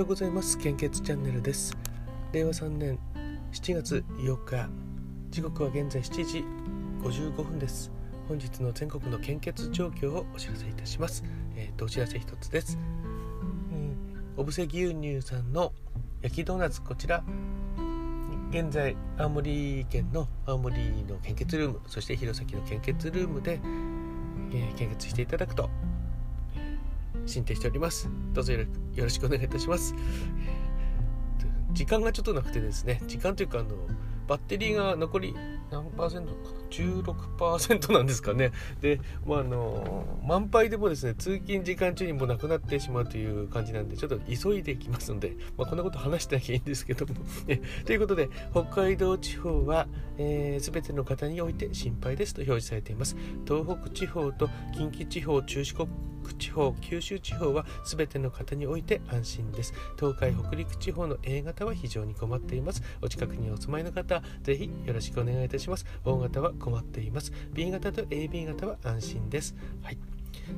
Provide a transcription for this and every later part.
ようございます。献血チャンネルです。令和3年7月8日時刻は現在7時55分です。本日の全国の献血状況をお知らせいたします。えー、とお知らせ一つです、うん小布施牛乳さんの焼きドーナツこちら。現在青森県の青森の献血ルームそして弘前の献血ルームで、えー、献血していただくと進展しております。どうぞよろしくお願いいたします。時間がちょっとなくてですね時間というかあのバッテリーが残り何パーセントか16%なんですかね。で、まあ、あの満杯でもですね通勤時間中にもなくなってしまうという感じなんでちょっと急いでいきますので、まあ、こんなこと話してなきゃいいんですけども。ということで北海道地方は、えー、全ての方において心配ですと表示されています。東北地方と近畿地方中四国地方九州地方は全ての方において安心です。東海北陸地方の A 型は非常に困っています。お近くにお住まいの方ぜひよろしくお願いいたします。O 型は困っています。B 型と AB 型は安心です。はい。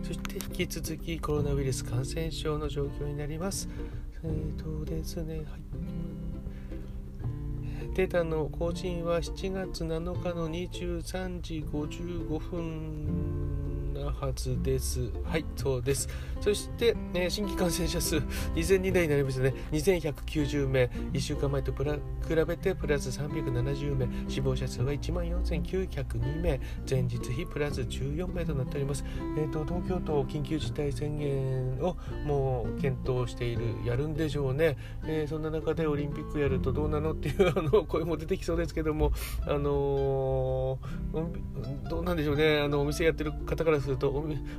そして引き続きコロナウイルス感染症の状況になります。えーとですねはい。データの更新は7月7日の23時55分なはずです。はい、そうです。そして、ね、新規感染者数2000人台になりましたね。2190名、1週間前と比べてプラス370名、死亡者数は1万4902名、前日比プラス14名となっております。えっ、ー、と、東京都緊急事態宣言をもう検討している、やるんでしょうね。えー、そんな中でオリンピックやるとどうなのっていう あの声も出てきそうですけども、あのー、どうなんでしょうね。あのお店やってる方からすると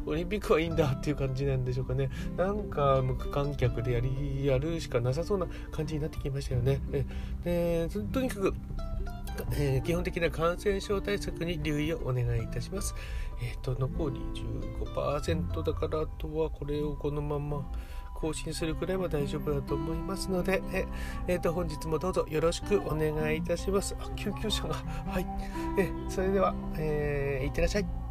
オリンピックはいいんだっていう感じなんでしょうかねなんか無観客でやりやるしかなさそうな感じになってきましたよねでとにかくえー、基本的な感染症対策に留意をお願いいたします。えっ、ー、と、残り15%だから、あとはこれをこのまま更新するくらいは大丈夫だと思いますので、ええー、と本日もどうぞよろしくお願いいたします。あ、救急車が。はい。えそれでは、えー、いってらっしゃい。